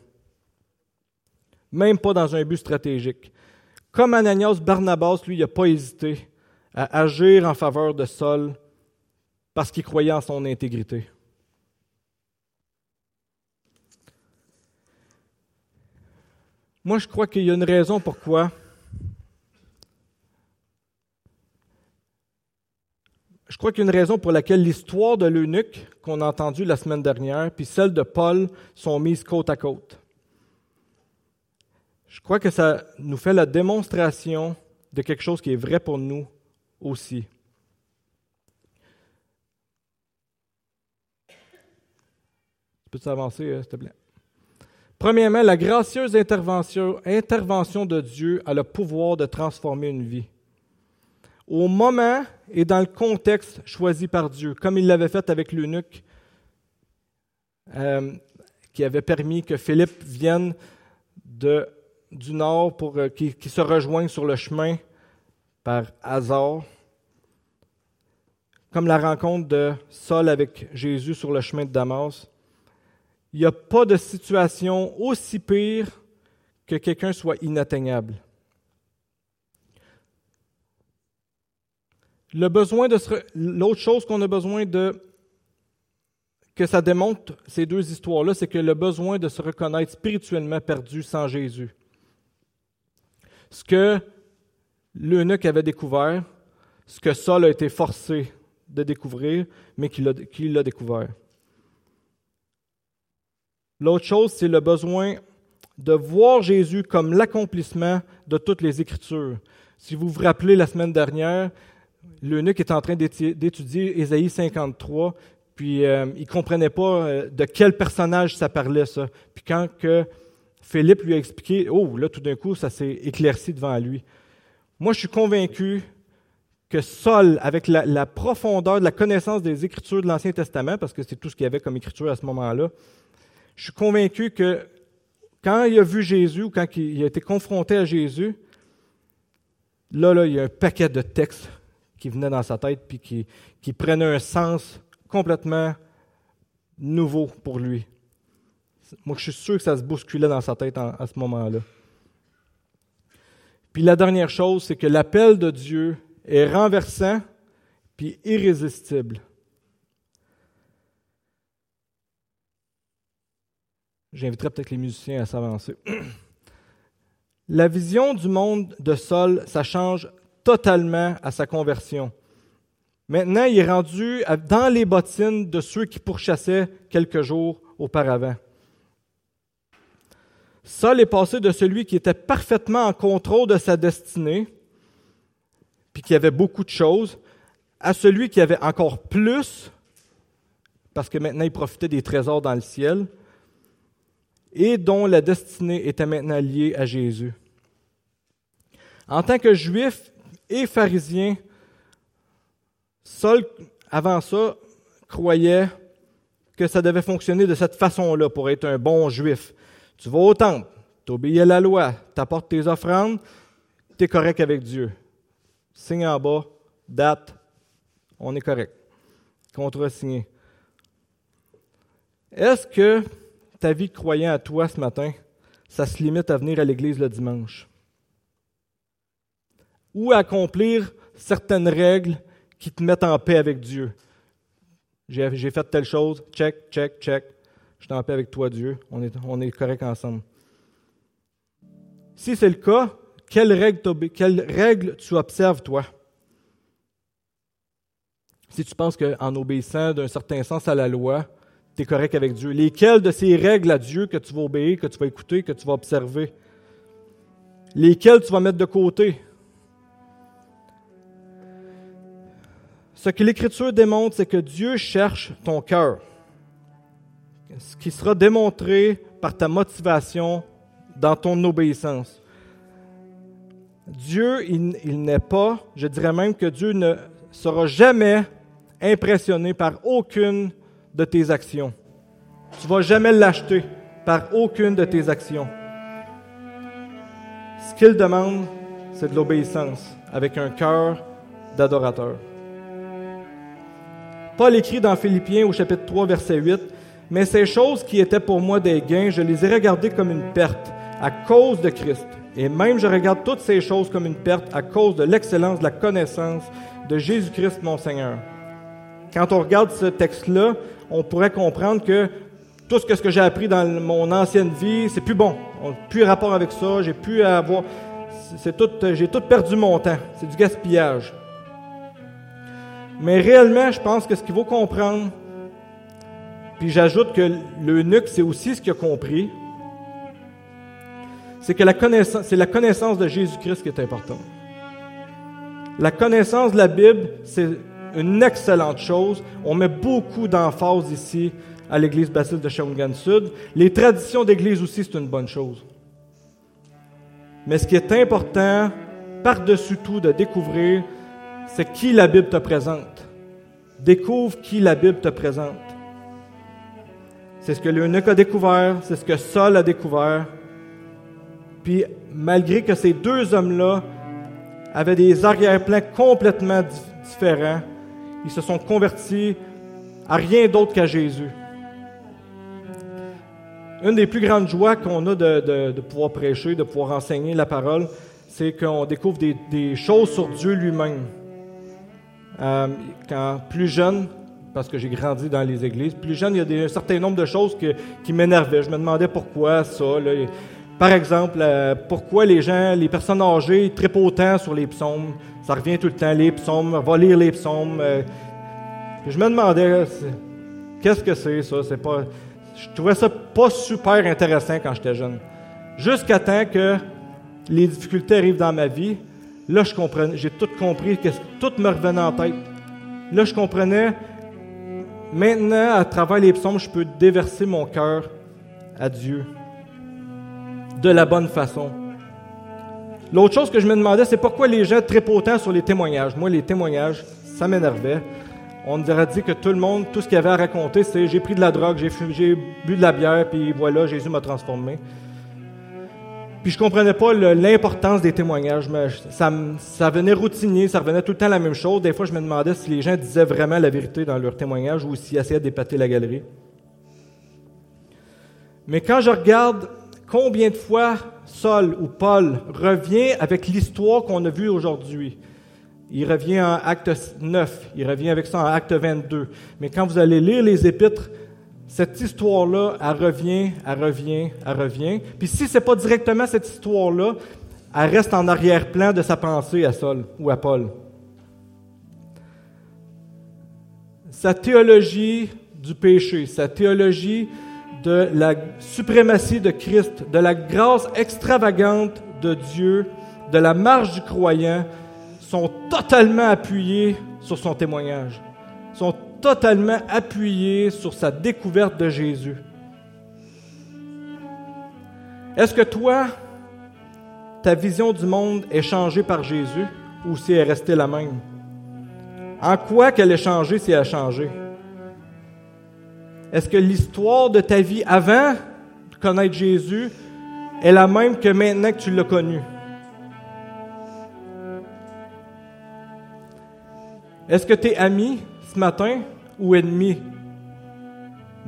Même pas dans un but stratégique. Comme Ananias, Barnabas, lui, n'a pas hésité à agir en faveur de Saul parce qu'il croyait en son intégrité. Moi, je crois qu'il y a une raison pourquoi Je crois qu'il y a une raison pour laquelle l'histoire de l'eunuque qu'on a entendue la semaine dernière, puis celle de Paul sont mises côte à côte. Je crois que ça nous fait la démonstration de quelque chose qui est vrai pour nous aussi. Peux-tu avancer, euh, s'il te plaît? Premièrement, la gracieuse intervention, intervention de Dieu a le pouvoir de transformer une vie. Au moment et dans le contexte choisi par Dieu, comme il l'avait fait avec l'eunuque, euh, qui avait permis que Philippe vienne de du nord pour, euh, qui, se rejoignent sur le chemin par hasard, comme la rencontre de Saul avec Jésus sur le chemin de Damas. Il n'y a pas de situation aussi pire que quelqu'un soit inatteignable. Le besoin de l'autre chose qu'on a besoin de que ça démontre, ces deux histoires-là, c'est que le besoin de se reconnaître spirituellement perdu sans Jésus. Ce que l'eunuque avait découvert, ce que Saul a été forcé de découvrir, mais qu'il l'a découvert. L'autre chose, c'est le besoin de voir Jésus comme l'accomplissement de toutes les Écritures. Si vous vous rappelez la semaine dernière, l'eunuque est en train d'étudier Ésaïe 53, puis euh, il ne comprenait pas euh, de quel personnage ça parlait, ça. Puis quand que Philippe lui a expliqué, oh, là, tout d'un coup, ça s'est éclairci devant lui. Moi, je suis convaincu que Saul, avec la, profondeur de la connaissance des Écritures de l'Ancien Testament, parce que c'est tout ce qu'il y avait comme Écriture à ce moment-là, je suis convaincu que quand il a vu Jésus ou quand il a été confronté à Jésus, là, là, il y a un paquet de textes qui venaient dans sa tête puis qui prenaient un sens complètement nouveau pour lui. Moi, je suis sûr que ça se bousculait dans sa tête à ce moment-là. Puis la dernière chose, c'est que l'appel de Dieu est renversant puis irrésistible. J'inviterai peut-être les musiciens à s'avancer. La vision du monde de Saul, ça change totalement à sa conversion. Maintenant, il est rendu dans les bottines de ceux qui pourchassaient quelques jours auparavant. Saul est passé de celui qui était parfaitement en contrôle de sa destinée, puis qui avait beaucoup de choses, à celui qui avait encore plus, parce que maintenant il profitait des trésors dans le ciel, et dont la destinée était maintenant liée à Jésus. En tant que juif et pharisien, Saul, avant ça, croyait que ça devait fonctionner de cette façon-là pour être un bon juif. Tu vas au temple, tu obéis à la loi, tu apportes tes offrandes, tu es correct avec Dieu. Signe en bas, date, on est correct. Contrat signé. Est-ce que ta vie croyant à toi ce matin, ça se limite à venir à l'église le dimanche? Ou à accomplir certaines règles qui te mettent en paix avec Dieu? J'ai fait telle chose, check, check, check. Je suis en paix avec toi, Dieu. On est, on correct ensemble. Si c'est le cas, quelles règles, quelle règle tu observes, toi? Si tu penses qu'en obéissant d'un certain sens à la loi, tu es correct avec Dieu, lesquelles de ces règles à Dieu que tu vas obéir, que tu vas écouter, que tu vas observer? Lesquelles tu vas mettre de côté? Ce que l'Écriture démontre, c'est que Dieu cherche ton cœur ce qui sera démontré par ta motivation dans ton obéissance. Dieu, il, n'est pas, je dirais même que Dieu ne sera jamais impressionné par aucune de tes actions. Tu ne vas jamais l'acheter par aucune de tes actions. Ce qu'il demande, c'est de l'obéissance avec un cœur d'adorateur. Paul écrit dans Philippiens au chapitre 3, verset 8, mais ces choses qui étaient pour moi des gains, je les ai regardées comme une perte à cause de Christ. Et même je regarde toutes ces choses comme une perte à cause de l'excellence de la connaissance de Jésus-Christ mon Seigneur. Quand on regarde ce texte-là, on pourrait comprendre que tout ce que j'ai appris dans mon ancienne vie, c'est plus bon. On plus rapport avec ça, j'ai plus à avoir. C'est tout, j'ai tout perdu mon temps. C'est du gaspillage. Mais réellement, je pense que ce qu'il faut comprendre, puis j'ajoute que l'eunuque, c'est aussi ce qu'il a compris. C'est que la connaissance, c'est la connaissance de Jésus-Christ qui est importante. La connaissance de la Bible, c'est une excellente chose. On met beaucoup d'emphase ici à l'Église baptiste de Shawinigan Sud. Les traditions d'Église aussi, c'est une bonne chose. Mais ce qui est important, par-dessus tout, de découvrir, c'est qui la Bible te présente. Découvre qui la Bible te présente. C'est ce que l'eunuque a découvert, c'est ce que Saul a découvert. Puis, malgré que ces deux hommes-là avaient des arrière-plans complètement différents, ils se sont convertis à rien d'autre qu'à Jésus. Une des plus grandes joies qu'on a de, pouvoir prêcher, de pouvoir enseigner la parole, c'est qu'on découvre des, choses sur Dieu lui-même. Euh, quand plus jeune, parce que j'ai grandi dans les églises. Plus jeune, il y a un certain nombre de choses qui m'énervaient. Je me demandais pourquoi ça. Par exemple, euh, pourquoi les gens, les personnes âgées, trippent autant sur les psaumes. Ça revient tout le temps, les psaumes, va lire les psaumes. Euh. je me demandais, qu'est-ce que c'est ça? Je trouvais ça pas super intéressant quand j'étais jeune. Jusqu'à temps que les difficultés arrivent dans ma vie, là, j'ai tout compris, tout me revenait en tête. Là, je comprenais, maintenant, à travers les psaumes, je peux déverser mon cœur à Dieu de la bonne façon. L'autre chose que je me demandais, c'est pourquoi les gens autant sur les témoignages. Moi, les témoignages, ça m'énervait. On aurait dit que tout le monde, tout ce qu'il avait à raconter, c'est j'ai pris de la drogue, j'ai bu de la bière, puis voilà, Jésus m'a transformé. Puis je comprenais pas l'importance des témoignages. Mais ça, ça venait routinier, ça revenait tout le temps la même chose. Des fois, je me demandais si les gens disaient vraiment la vérité dans leurs témoignages ou s'ils essayaient d'épater la galerie. Mais quand je regarde combien de fois Saul ou Paul revient avec l'histoire qu'on a vue aujourd'hui, il revient en acte 9, il revient avec ça en acte 22. Mais quand vous allez lire les épîtres, cette histoire-là, elle revient, elle revient, elle revient. Puis si ce n'est pas directement cette histoire-là, elle reste en arrière-plan de sa pensée à Saul ou à Paul. Sa théologie du péché, sa théologie de la suprématie de Christ, de la grâce extravagante de Dieu, de la marche du croyant, sont totalement appuyés sur son témoignage, totalement appuyés sur sa découverte de Jésus. Est-ce que toi, ta vision du monde est changée par Jésus ou si elle est restée la même? En quoi qu'elle est changée si elle a changé? Est-ce que l'histoire de ta vie avant de connaître Jésus est la même que maintenant que tu l'as connu? Est-ce que tu es ami ce matin ou ennemi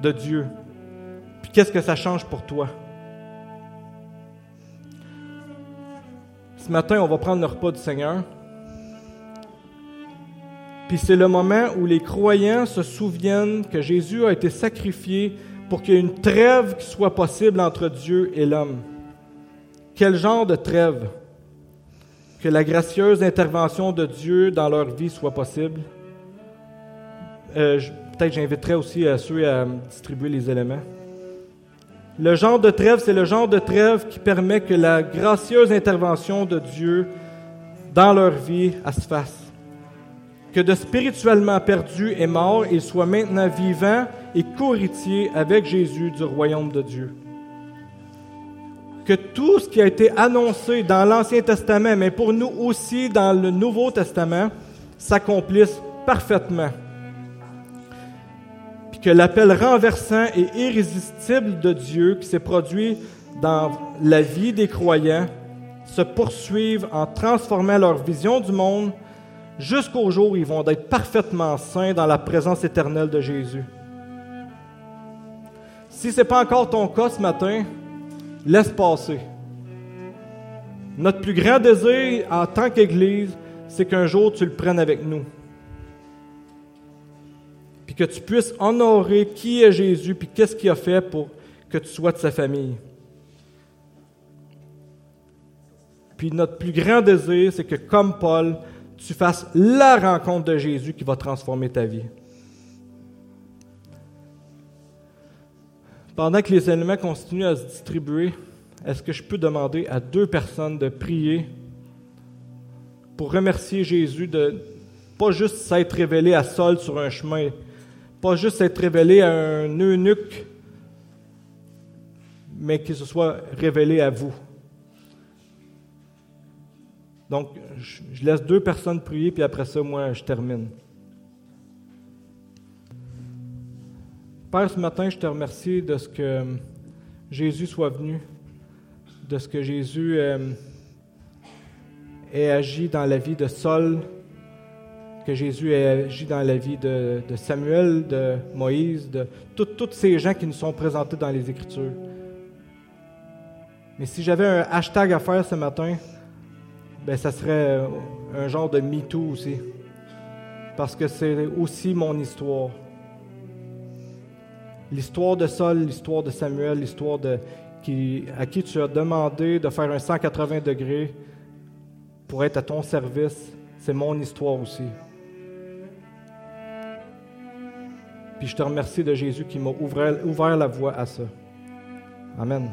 de Dieu? Puis qu'est-ce que ça change pour toi? Ce matin, on va prendre le repas du Seigneur. Puis c'est le moment où les croyants se souviennent que Jésus a été sacrifié pour qu'il y ait une trêve qui soit possible entre Dieu et l'homme. Quel genre de trêve? que la gracieuse intervention de Dieu dans leur vie soit possible? Euh, peut-être j'inviterai aussi à ceux à distribuer les éléments. Le genre de trêve, c'est le genre de trêve qui permet que la gracieuse intervention de Dieu dans leur vie se fasse. Que de spirituellement perdu et mort, ils soient maintenant vivants et co avec Jésus du royaume de Dieu que tout ce qui a été annoncé dans l'Ancien Testament, mais pour nous aussi dans le Nouveau Testament, s'accomplisse parfaitement. Que l'appel renversant et irrésistible de Dieu qui s'est produit dans la vie des croyants se poursuive en transformant leur vision du monde jusqu'au jour où ils vont être parfaitement saints dans la présence éternelle de Jésus. Si ce n'est pas encore ton cas ce matin, laisse passer. Notre plus grand désir en tant qu'Église, c'est qu'un jour tu le prennes avec nous. Puis que tu puisses honorer qui est Jésus, puis qu'est-ce qu'il a fait pour que tu sois de sa famille. Puis notre plus grand désir, c'est que comme Paul, tu fasses la rencontre de Jésus qui va transformer ta vie. Pendant que les éléments continuent à se distribuer, est-ce que je peux demander à deux personnes de prier pour remercier Jésus de pas juste s'être révélé à Saul sur un chemin, pas juste s'être révélé à un eunuque, mais qu'il se soit révélé à vous. Donc, je laisse deux personnes prier, puis après ça, moi, je termine. Père, ce matin, je te remercie de ce que Jésus soit venu, de ce que Jésus euh, ait agi dans la vie de Saul, que Jésus ait agi dans la vie de, Samuel, de Moïse, de tous ces gens qui nous sont présentés dans les Écritures. Mais si j'avais un hashtag à faire ce matin, ben ça serait un genre de MeToo aussi. Parce que c'est aussi mon histoire. l'histoire de Saul, l'histoire de Samuel, l'histoire de qui, à qui tu as demandé de faire un 180 degrés pour être à ton service, c'est mon histoire aussi. Puis je te remercie de Jésus qui m'a ouvert, la voie à ça. Amen.